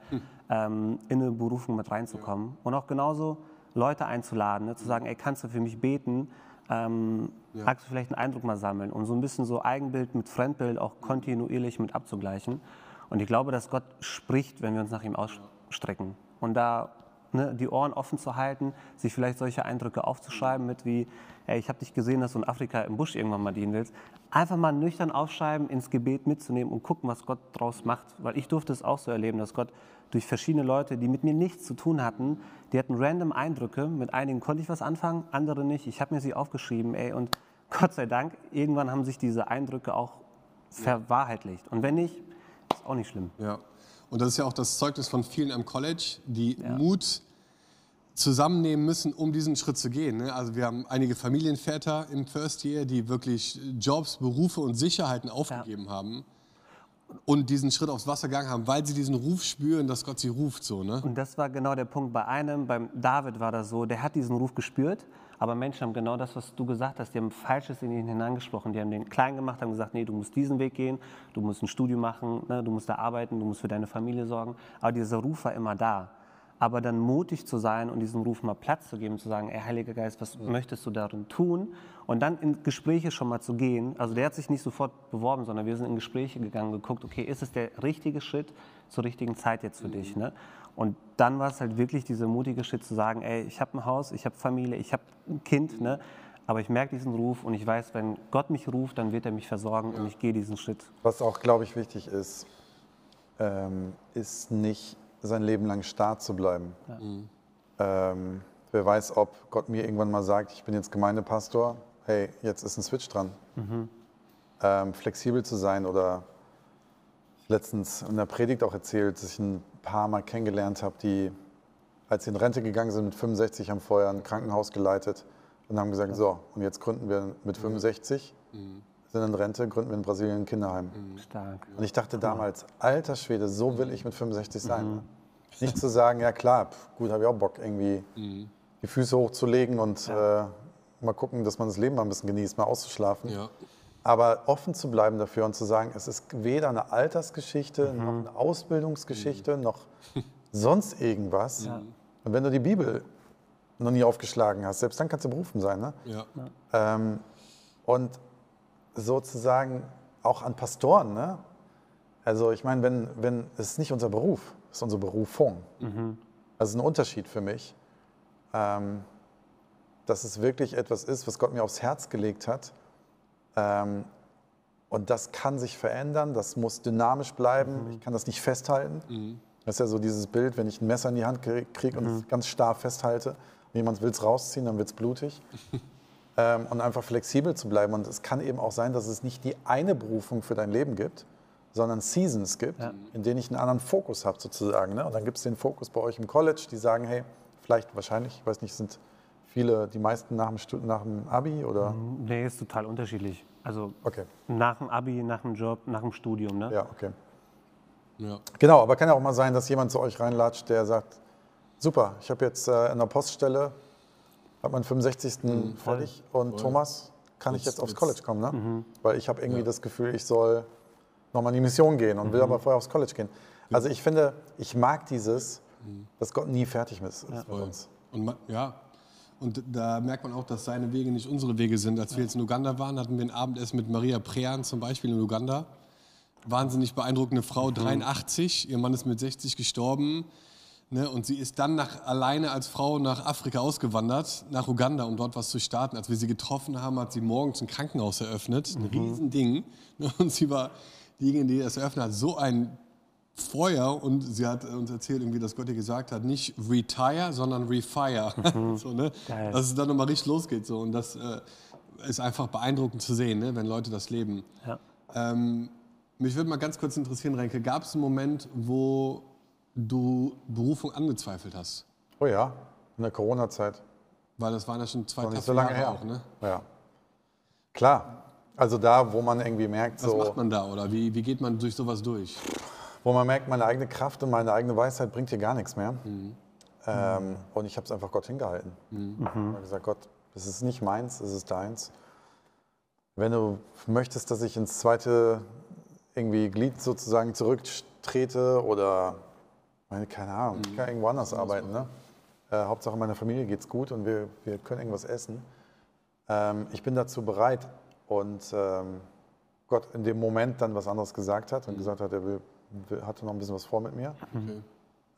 ähm, in eine Berufung mit reinzukommen. Und auch genauso Leute einzuladen, ne? zu sagen, ey, kannst du für mich beten? Ähm, Magst du vielleicht einen Eindruck mal sammeln, um so ein bisschen so Eigenbild mit Fremdbild auch kontinuierlich mit abzugleichen. Und ich glaube, dass Gott spricht, wenn wir uns nach ihm ausstrecken. Und da ne, die Ohren offen zu halten, sich vielleicht solche Eindrücke aufzuschreiben mit wie, ey, ich habe dich gesehen, dass du in Afrika im Busch irgendwann mal dienen willst. Einfach mal nüchtern aufschreiben, ins Gebet mitzunehmen und gucken, was Gott draus macht. Weil ich durfte es auch so erleben, dass Gott durch verschiedene Leute, die mit mir nichts zu tun hatten, die hatten random Eindrücke. Mit einigen konnte ich was anfangen, andere nicht. Ich habe mir sie aufgeschrieben, ey, und (laughs) Gott sei Dank, irgendwann haben sich diese Eindrücke auch verwahrheitlicht. Und wenn nicht, ist auch nicht schlimm. Ja. Und das ist ja auch das Zeugnis von vielen am College, die Mut zusammennehmen müssen, um diesen Schritt zu gehen. ne? Also wir haben einige Familienväter im First Year, die wirklich Jobs, Berufe und Sicherheiten aufgegeben haben und diesen Schritt aufs Wasser gegangen haben, weil sie diesen Ruf spüren, dass Gott sie ruft. So, ne? Und das war genau der Punkt bei einem, beim David war das so, der hat diesen Ruf gespürt, aber Menschen haben genau das, was du gesagt hast, die haben Falsches in ihn hineingesprochen. Die haben den klein gemacht, haben gesagt, nee, du musst diesen Weg gehen, du musst ein Studium machen, ne, du musst da arbeiten, du musst für deine Familie sorgen. Aber dieser Ruf war immer da. Aber dann mutig zu sein und diesem Ruf mal Platz zu geben, zu sagen, ey, Heiliger Geist, was möchtest du darin tun? Und dann in Gespräche schon mal zu gehen. Also der hat sich nicht sofort beworben, sondern wir sind in Gespräche gegangen, geguckt, okay, ist es der richtige Schritt zur richtigen Zeit jetzt für dich? Ne? Und dann war es halt wirklich dieser mutige Schritt zu sagen, ey, ich habe ein Haus, ich habe Familie, ich habe ein Kind, ne? aber ich merke diesen Ruf und ich weiß, wenn Gott mich ruft, dann wird er mich versorgen und ich gehe diesen Schritt. Was auch, glaube ich, wichtig ist, ähm, ist nicht sein Leben lang starr zu bleiben. Ähm, wer weiß, ob Gott mir irgendwann mal sagt, ich bin jetzt Gemeindepastor, hey, jetzt ist ein Switch dran. Ähm, flexibel zu sein oder letztens in der Predigt auch erzählt, dass ich ein paar Mal kennengelernt habe, die, als sie in Rente gegangen sind mit 65, haben vorher ein Krankenhaus geleitet und haben gesagt, so, und jetzt gründen wir mit 65, sind in Rente, gründen wir in Brasilien ein Kinderheim. Stark. Und ich dachte damals, alter Schwede, so will ich mit 65 sein. ne? Nicht zu sagen, ja klar, pf, gut, habe ich auch Bock, irgendwie die Füße hochzulegen und äh, mal gucken, dass man das Leben mal ein bisschen genießt, mal auszuschlafen. Ja. Aber offen zu bleiben dafür und zu sagen, es ist weder eine Altersgeschichte, noch eine Ausbildungsgeschichte, noch sonst irgendwas. Und wenn du die Bibel noch nie aufgeschlagen hast, selbst dann kannst du berufen sein. Ne? Ja. Ähm, und sozusagen auch an Pastoren. Ne? Also ich meine, wenn, wenn, es ist nicht unser Beruf, es ist unsere Berufung. Also ein Unterschied für mich, ähm, dass es wirklich etwas ist, was Gott mir aufs Herz gelegt hat. Ähm, und das kann sich verändern, das muss dynamisch bleiben, ich kann das nicht festhalten. Das ist ja so dieses Bild, wenn ich ein Messer in die Hand kriege und es ganz starr festhalte, und jemand will es rausziehen, dann wird es blutig. (laughs) ähm, und einfach flexibel zu bleiben. Und es kann eben auch sein, dass es nicht die eine Berufung für dein Leben gibt, sondern Seasons gibt, in denen ich einen anderen Fokus habe sozusagen. Ne? Und dann gibt es den Fokus bei euch im College, die sagen, hey, vielleicht, wahrscheinlich, ich weiß nicht, sind viele, die meisten nach dem, Stud nach dem Abi oder? Nee, ist total unterschiedlich. Also Okay, nach dem Abi, nach dem Job, nach dem Studium. Ne? ja, okay. Ja. Genau, aber kann ja auch mal sein, dass jemand zu euch reinlatscht, der sagt, super, ich habe jetzt äh, in der Poststelle, habe meinen 65. fertig und voll. Thomas, kann ich Jetzt- aufs jetzt- College kommen, ne? Weil ich habe irgendwie Ja. das Gefühl, ich soll nochmal in die Mission gehen und will aber vorher aufs College gehen. Also ich finde, ich mag dieses, dass Gott nie fertig ist mit Voll. uns. Und man, ja, und da merkt man auch, dass seine Wege nicht unsere Wege sind. Als wir jetzt in Uganda waren, hatten wir ein Abendessen mit Maria Prean zum Beispiel in Uganda. Wahnsinnig beeindruckende Frau, 83. Ihr Mann ist mit 60 gestorben. Ne, und sie ist dann nach, alleine als Frau nach Afrika ausgewandert, nach Uganda, um dort was zu starten. Als wir sie getroffen haben, hat sie morgens ein Krankenhaus eröffnet. Ein Riesending. Ne, Und sie war diejenige, die das eröffnet hat. So ein Feuer und sie hat uns erzählt, irgendwie, dass Gott ihr gesagt hat, nicht retire, sondern refire. (laughs) so, ne? Geil. Dass es dann nochmal richtig losgeht. So. Und das äh, ist einfach beeindruckend zu sehen, ne? wenn Leute das leben. Ja. Ähm, mich würde mal ganz kurz interessieren, Renke, gab es einen Moment, wo du Berufung angezweifelt hast? Oh ja, in der Corona-Zeit. Weil das waren ja schon zwei taffe so lange Jahre her. auch, ne? Ja. Klar. Also da, wo man irgendwie merkt, Was so, macht man da oder wie, wie geht man durch sowas durch? Wo man merkt, meine eigene Kraft und meine eigene Weisheit bringt hier gar nichts mehr. Ähm, und ich habe es einfach Gott hingehalten. Ich habe gesagt, Gott, das ist nicht meins, es ist deins. Wenn du möchtest, dass ich ins zweite irgendwie Glied sozusagen zurücktrete oder, meine, keine Ahnung, ich kann irgendwo anders arbeiten. Ne? Äh, Hauptsache meiner Familie geht's gut und wir, wir können irgendwas essen. Ähm, ich bin dazu bereit. Und ähm, Gott in dem Moment dann was anderes gesagt hat und gesagt hat, er will, hatte noch ein bisschen was vor mit mir. Okay.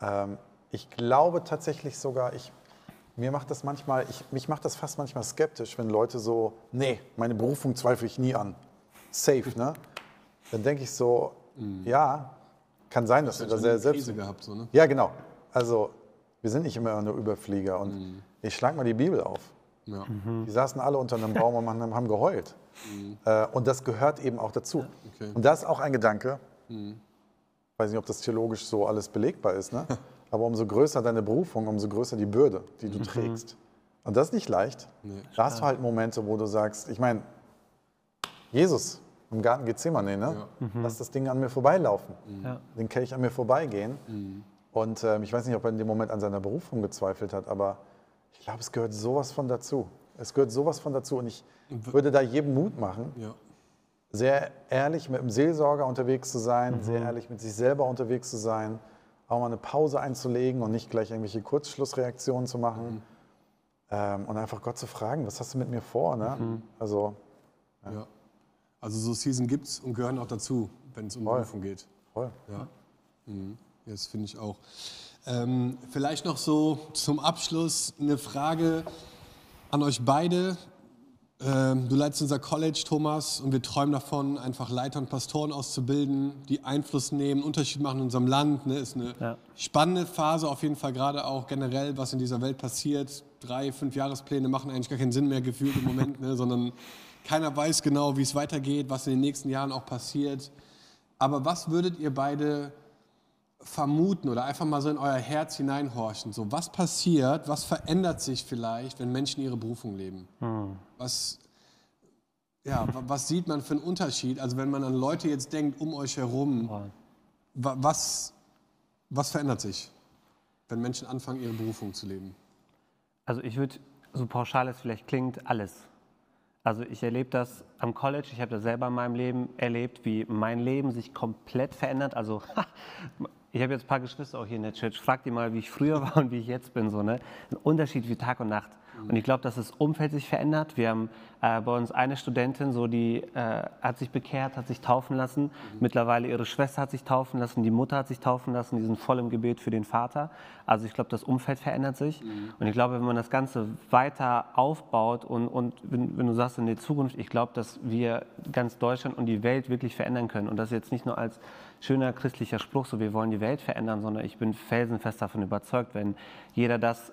Ähm, ich glaube tatsächlich sogar, ich, mir macht das manchmal, ich, mich macht das fast manchmal skeptisch, wenn Leute so, nee, meine Berufung zweifle ich nie an. Safe, ne? Dann denke ich so, ja, kann sein, dass du da sehr selbst. Krise gehabt, so, ne? Ja, genau. Also, wir sind nicht immer nur Überflieger. Und ich schlag mal die Bibel auf. Ja. Die saßen alle unter einem Baum und haben geheult. Äh, und das gehört eben auch dazu. Okay. Und das ist auch ein Gedanke, weiß nicht, ob das theologisch so alles belegbar ist, ne? (laughs) aber umso größer deine Berufung, umso größer die Bürde, die du trägst. Und das ist nicht leicht. Da hast du halt Momente, wo du sagst, ich meine, Jesus im Garten Gethsemane, ne? lass das Ding an mir vorbeilaufen, Ja. den Kelch an mir vorbeigehen. Und ähm, ich weiß nicht, ob er in dem Moment an seiner Berufung gezweifelt hat, aber ich glaube, es gehört sowas von dazu. Es gehört sowas von dazu. Und ich würde da jedem Mut machen, Ja. Sehr ehrlich mit dem Seelsorger unterwegs zu sein, sehr ehrlich mit sich selber unterwegs zu sein, auch mal eine Pause einzulegen und nicht gleich irgendwelche Kurzschlussreaktionen zu machen. Ähm, und einfach Gott zu fragen, was hast du mit mir vor? Ne? Also, ja. Also so Season gibt's und gehören auch dazu, wenn es um Voll. Berufung geht. voll. Ja, mhm. Ja, das finde ich auch. Ähm, vielleicht noch so zum Abschluss eine Frage an euch beide. Ähm, du leitest unser College, Thomas, und wir träumen davon, einfach Leiter und Pastoren auszubilden, die Einfluss nehmen, Unterschied machen in unserem Land. Ne? Ist eine Ja. spannende Phase, auf jeden Fall gerade auch generell, was in dieser Welt passiert. Drei, fünf Jahrespläne machen eigentlich gar keinen Sinn mehr gefühlt im Moment, ne? sondern keiner weiß genau, wie es weitergeht, was in den nächsten Jahren auch passiert. Aber was würdet ihr beide vermuten oder einfach mal so in euer Herz hineinhorchen? So, was passiert, was verändert sich vielleicht, wenn Menschen ihre Berufung leben? Was, ja, wa- was sieht man für einen Unterschied? Also wenn man an Leute jetzt denkt um euch herum, was, was verändert sich, wenn Menschen anfangen, ihre Berufung zu leben? Also ich würde, so pauschal es vielleicht klingt, alles. Also ich erlebe das am College, ich habe das selber in meinem Leben erlebt, wie mein Leben sich komplett verändert. Also (laughs) ich habe jetzt ein paar Geschwister auch hier in der Church. Frag die mal, wie ich früher (laughs) war und wie ich jetzt bin. So, ne? Ein Unterschied wie Tag und Nacht. Und ich glaube, dass das Umfeld sich verändert. Wir haben äh, bei uns eine Studentin, so die äh, hat sich bekehrt, hat sich taufen lassen. Mittlerweile ihre Schwester hat sich taufen lassen, die Mutter hat sich taufen lassen. Die sind voll im Gebet für den Vater. Also ich glaube, das Umfeld verändert sich. Und ich glaube, wenn man das Ganze weiter aufbaut und, und wenn, wenn du sagst in der Zukunft, ich glaube, dass wir ganz Deutschland und die Welt wirklich verändern können. Und das jetzt nicht nur als schöner christlicher Spruch, so wir wollen die Welt verändern, sondern ich bin felsenfest davon überzeugt, wenn jeder das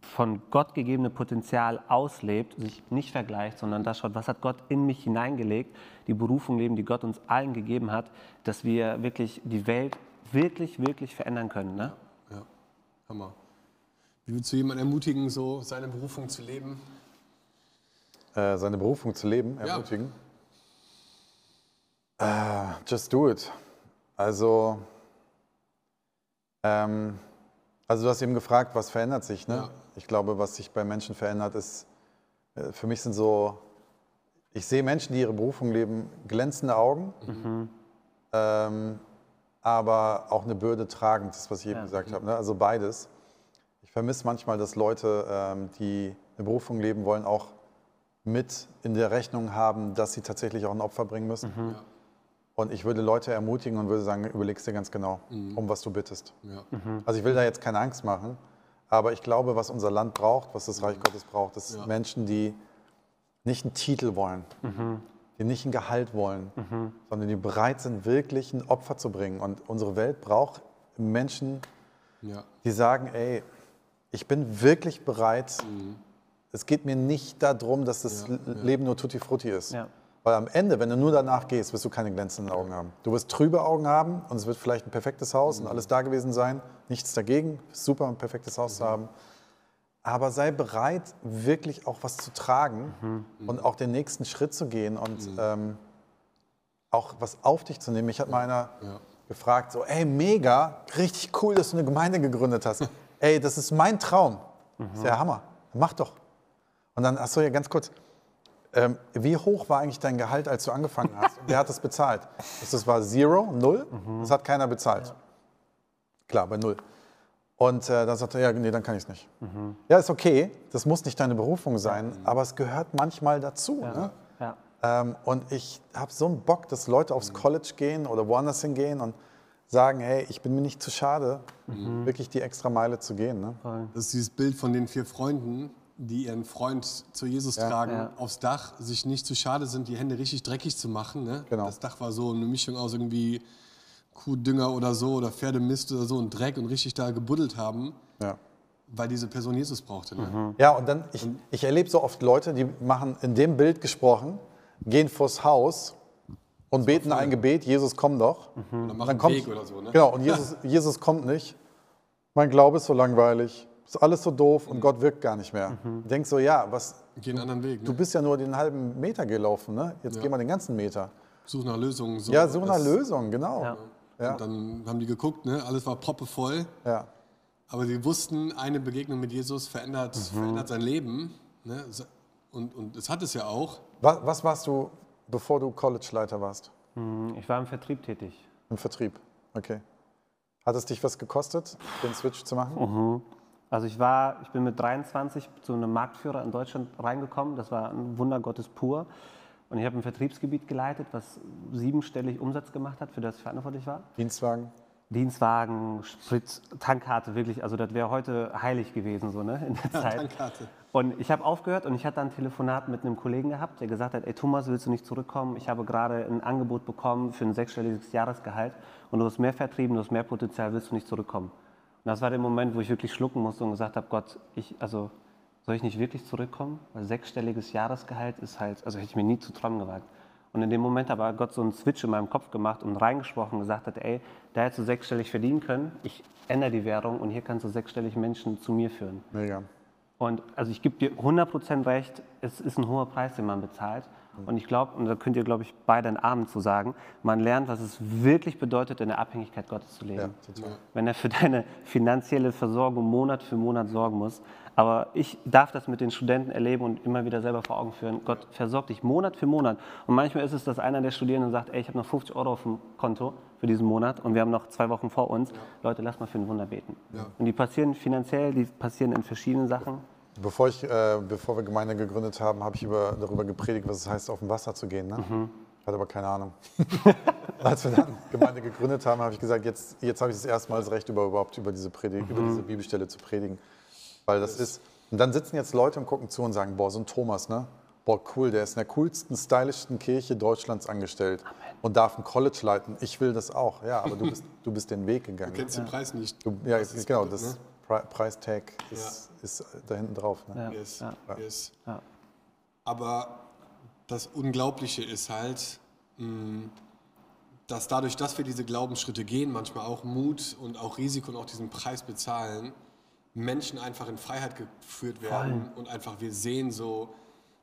von Gott gegebene Potenzial auslebt, sich nicht vergleicht, sondern das schaut, was hat Gott in mich hineingelegt, die Berufung leben, die Gott uns allen gegeben hat, dass wir wirklich die Welt wirklich, wirklich verändern können. Ne? Ja, Hammer. Wie würdest du jemanden ermutigen, so seine Berufung zu leben? Äh, seine Berufung zu leben, Ja. ermutigen. Äh, just do it. Also, ähm, also du hast eben gefragt, was verändert sich. Ne? Ja. Ich glaube, was sich bei Menschen verändert, ist, äh, für mich sind so, ich sehe Menschen, die ihre Berufung leben, glänzende Augen, ähm, aber auch eine Bürde tragend, das, was ich eben Ja. gesagt habe. Ne? Also beides. Ich vermisse manchmal, dass Leute, ähm, die eine Berufung leben wollen, auch mit in der Rechnung haben, dass sie tatsächlich auch ein Opfer bringen müssen. Ja. Und ich würde Leute ermutigen und würde sagen, überlegst dir ganz genau, um was du bittest. Ja. Also ich will da jetzt keine Angst machen, aber ich glaube, was unser Land braucht, was das Reich Gottes braucht, ist Ja. Menschen, die nicht einen Titel wollen, die nicht ein Gehalt wollen, sondern die bereit sind, wirklich ein Opfer zu bringen. Und unsere Welt braucht Menschen, Ja. die sagen, ey, ich bin wirklich bereit. Es geht mir nicht darum, dass das Ja, ja. Leben nur Tutti Frutti ist. Weil am Ende, wenn du nur danach gehst, wirst du keine glänzenden Augen haben. Du wirst trübe Augen haben und es wird vielleicht ein perfektes Haus und alles da gewesen sein. Nichts dagegen, super, ein perfektes Haus zu haben. Aber sei bereit, wirklich auch was zu tragen und auch den nächsten Schritt zu gehen und ähm, auch was auf dich zu nehmen. Mich hat mal einer Ja. gefragt, so, ey, mega, richtig cool, dass du eine Gemeinde gegründet hast. (laughs) ey, das ist mein Traum. Das ist ja Hammer. Mach doch. Und dann, ach so, ja, ganz kurz. Ähm, wie hoch war eigentlich dein Gehalt, als du angefangen hast? Und wer hat das bezahlt? Das, war Zero, Null. Das hat keiner bezahlt. Klar, bei Null. Und äh, dann sagt er, ja, nee, dann kann ich es nicht. Ja, ist okay, das muss nicht deine Berufung sein, aber es gehört manchmal dazu. Ne? Ja. Ähm, und ich habe so einen Bock, dass Leute aufs College gehen oder woanders hingehen und sagen, hey, ich bin mir nicht zu schade, wirklich die extra Meile zu gehen. Ne? Das ist dieses Bild von den vier Freunden, die ihren Freund zu Jesus Ja. tragen, Ja. aufs Dach, sich nicht zu schade sind, die Hände richtig dreckig zu machen. Ne? Genau. Das Dach war so eine Mischung aus irgendwie Kuhdünger oder so oder Pferdemist oder so und Dreck und richtig da gebuddelt haben, Ja. weil diese Person Jesus brauchte. Ne? Ja, und dann, ich, ich erlebe so oft Leute, die machen in dem Bild gesprochen, gehen vors Haus und beten ein Gebet, Jesus komm doch. Oder Und machen dann kommt, Weg oder so. Ne? Genau, und Jesus, (laughs) Jesus kommt nicht. Mein Glaube ist so langweilig, ist alles so doof und Gott wirkt gar nicht mehr. Mhm. Denk so, ja, was, Gehen einen anderen Weg. Ne? du bist ja nur den halben Meter gelaufen, ne? Jetzt Ja. geh mal den ganzen Meter. Such nach Lösungen. So, Ja, so eine Das- Lösung, genau. Ja. Ja. Und dann haben die geguckt, ne? alles war proppevoll. Ja. Aber sie wussten, eine Begegnung mit Jesus verändert, Mhm. verändert sein Leben. Ne? Und, und es hat es ja auch. Was, was warst du, bevor du College-Leiter warst? Hm, Ich war im Vertrieb tätig. Im Vertrieb. Okay. Hat es dich was gekostet, den Switch zu machen? Also ich war, ich bin mit 23 zu einem Marktführer in Deutschland reingekommen. Das war ein Wunder Gottes pur. Und ich habe ein Vertriebsgebiet geleitet, was siebenstellig Umsatz gemacht hat, für das ich verantwortlich war. Dienstwagen? Dienstwagen, Sprit, Tankkarte, wirklich, also das wäre heute heilig gewesen so, ne, in der Zeit. Tankkarte. Und ich habe aufgehört und ich hatte ein Telefonat mit einem Kollegen gehabt, der gesagt hat, ey Thomas, willst du nicht zurückkommen? Ich habe gerade ein Angebot bekommen für ein sechsstelliges Jahresgehalt und du hast mehr vertrieben, du hast mehr Potenzial, willst du nicht zurückkommen? Und das war der Moment, wo ich wirklich schlucken musste und gesagt habe, Gott, ich, also soll ich nicht wirklich zurückkommen? Weil sechsstelliges Jahresgehalt ist halt, also hätte ich mir nie zu träumen gewagt. Und in dem Moment hat aber Gott so einen Switch in meinem Kopf gemacht und reingesprochen und gesagt hat, ey, da hättest du sechsstellig verdienen können, ich ändere die Währung und hier kannst du sechsstellig Menschen zu mir führen. Mega. Und also ich gebe dir 100% recht, es ist ein hoher Preis, den man bezahlt. Und ich glaube, und da könnt ihr, glaube ich, beide einen Abend zu sagen, man lernt, was es wirklich bedeutet, in der Abhängigkeit Gottes zu leben. Ja. Wenn er für deine finanzielle Versorgung Monat für Monat sorgen muss. Aber ich darf das mit den Studenten erleben und immer wieder selber vor Augen führen. Gott versorgt dich Monat für Monat. Und manchmal ist es, dass einer der Studierenden sagt, ey, ich habe noch 50 Euro auf dem Konto für diesen Monat und wir haben noch zwei Wochen vor uns. Leute, lass mal für ein Wunder beten. Ja. Und die passieren finanziell, die passieren in verschiedenen Sachen. Bevor, ich, äh, bevor wir Gemeinde gegründet haben, habe ich über, darüber gepredigt, was es heißt, auf dem Wasser zu gehen. Ne? Hatte aber keine Ahnung. (laughs) Als wir dann Gemeinde gegründet haben, habe ich gesagt, jetzt, jetzt habe ich das erste Mal das Recht, über, überhaupt über diese, Predigt, über diese Bibelstelle zu predigen. Weil das ist. Und dann sitzen jetzt Leute und gucken zu und sagen: Boah, so ein Thomas, ne? Boah, cool, der ist in der coolsten, stylischsten Kirche Deutschlands angestellt und darf ein College leiten. Ich will das auch. Ja, aber du bist, du bist den Weg gegangen. Du kennst den Preis nicht. Du, ja, genau, das ne? Pre Preistag ist, ist da hinten drauf. Ne? Ja. Yes, Ja. yes. Ja. Aber das Unglaubliche ist halt, mh, dass dadurch, dass wir diese Glaubensschritte gehen, manchmal auch Mut und auch Risiko und auch diesen Preis bezahlen, Menschen einfach in Freiheit geführt werden und einfach wir sehen so,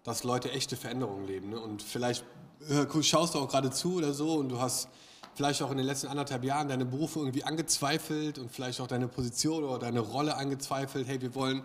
dass Leute echte Veränderungen leben. Ne? Und vielleicht äh, schaust du auch gerade zu oder so und du hast vielleicht auch in den letzten anderthalb Jahren deine Berufe irgendwie angezweifelt und vielleicht auch deine Position oder deine Rolle angezweifelt. Hey, wir wollen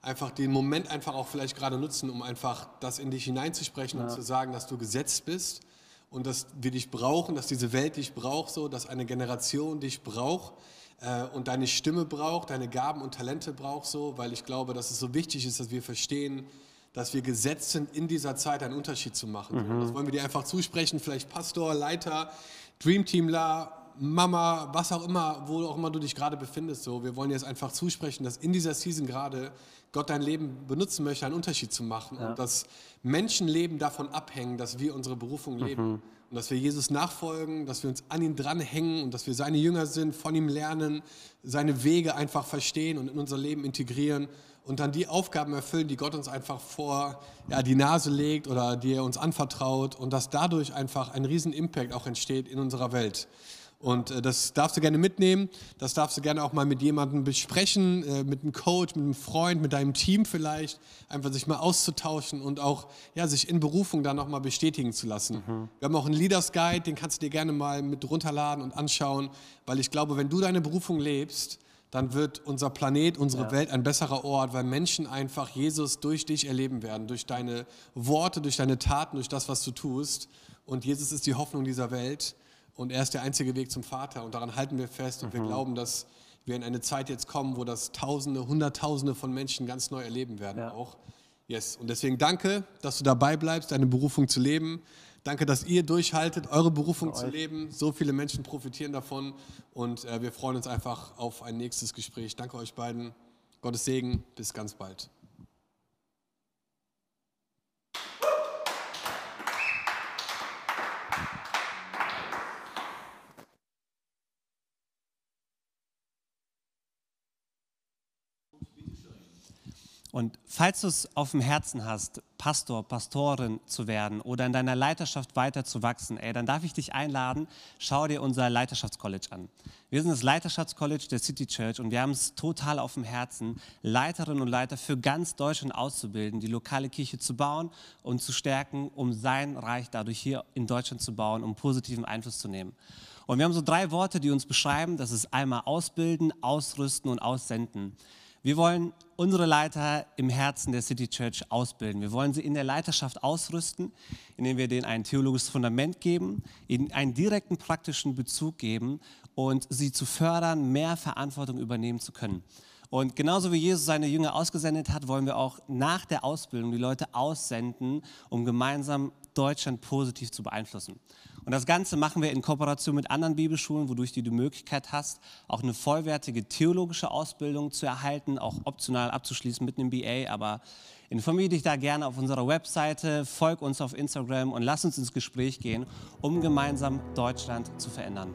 einfach den Moment einfach auch vielleicht gerade nutzen, um einfach das in dich hineinzusprechen und zu sagen, dass du gesetzt bist und dass wir dich brauchen, dass diese Welt dich braucht, so, dass eine Generation dich braucht äh, und deine Stimme braucht, deine Gaben und Talente braucht, so, weil ich glaube, dass es so wichtig ist, dass wir verstehen, dass wir gesetzt sind, in dieser Zeit einen Unterschied zu machen. So, Das wollen wir dir einfach zusprechen, vielleicht Pastor, Leiter, Dreamteamler, Mama, was auch immer, wo auch immer du dich gerade befindest. So, wir wollen jetzt einfach zusprechen, dass in dieser Season gerade Gott dein Leben benutzen möchte, einen Unterschied zu machen und dass Menschenleben davon abhängen, dass wir unsere Berufung leben und dass wir Jesus nachfolgen, dass wir uns an ihn dranhängen und dass wir seine Jünger sind, von ihm lernen, seine Wege einfach verstehen und in unser Leben integrieren und dann die Aufgaben erfüllen, die Gott uns einfach vor ja, die Nase legt oder die er uns anvertraut und dass dadurch einfach ein riesen Impact auch entsteht in unserer Welt. Und äh, das darfst du gerne mitnehmen, das darfst du gerne auch mal mit jemandem besprechen, äh, mit einem Coach, mit einem Freund, mit deinem Team vielleicht, einfach sich mal auszutauschen und auch ja, sich in Berufung dann nochmal bestätigen zu lassen. Wir haben auch einen Leaders Guide, den kannst du dir gerne mal mit runterladen und anschauen, weil ich glaube, wenn du deine Berufung lebst, dann wird unser Planet, unsere Welt ein besserer Ort, weil Menschen einfach Jesus durch dich erleben werden, durch deine Worte, durch deine Taten, durch das, was du tust. Und Jesus ist die Hoffnung dieser Welt und er ist der einzige Weg zum Vater. Und daran halten wir fest und wir glauben, dass wir in eine Zeit jetzt kommen, wo das Tausende, Hunderttausende von Menschen ganz neu erleben werden Ja. auch. Yes. Und deswegen danke, dass du dabei bleibst, deine Berufung zu leben. Danke, dass ihr durchhaltet, eure Berufung zu leben. So viele Menschen profitieren davon und äh, wir freuen uns einfach auf ein nächstes Gespräch. Danke euch beiden. Gottes Segen. Bis ganz bald. Und falls du es auf dem Herzen hast, Pastor, Pastorin zu werden oder in deiner Leiterschaft weiter zu wachsen, ey, dann darf ich dich einladen, schau dir unser Leiterschaftscollege an. Wir sind das Leiterschaftscollege der City Church und wir haben es total auf dem Herzen, Leiterinnen und Leiter für ganz Deutschland auszubilden, die lokale Kirche zu bauen und zu stärken, um sein Reich dadurch hier in Deutschland zu bauen, um positiven Einfluss zu nehmen. Und wir haben so drei Worte, die uns beschreiben, das ist einmal ausbilden, ausrüsten und aussenden. Wir wollen unsere Leiter im Herzen der City Church ausbilden. Wir wollen sie in der Leiterschaft ausrüsten, indem wir denen ein theologisches Fundament geben, ihnen einen direkten praktischen Bezug geben und sie zu fördern, mehr Verantwortung übernehmen zu können. Und genauso wie Jesus seine Jünger ausgesendet hat, wollen wir auch nach der Ausbildung die Leute aussenden, um gemeinsam Deutschland positiv zu beeinflussen. Und das Ganze machen wir in Kooperation mit anderen Bibelschulen, wodurch du die Möglichkeit hast, auch eine vollwertige theologische Ausbildung zu erhalten, auch optional abzuschließen mit einem BA. Aber informiere dich da gerne auf unserer Webseite, folg uns auf Instagram und lass uns ins Gespräch gehen, um gemeinsam Deutschland zu verändern.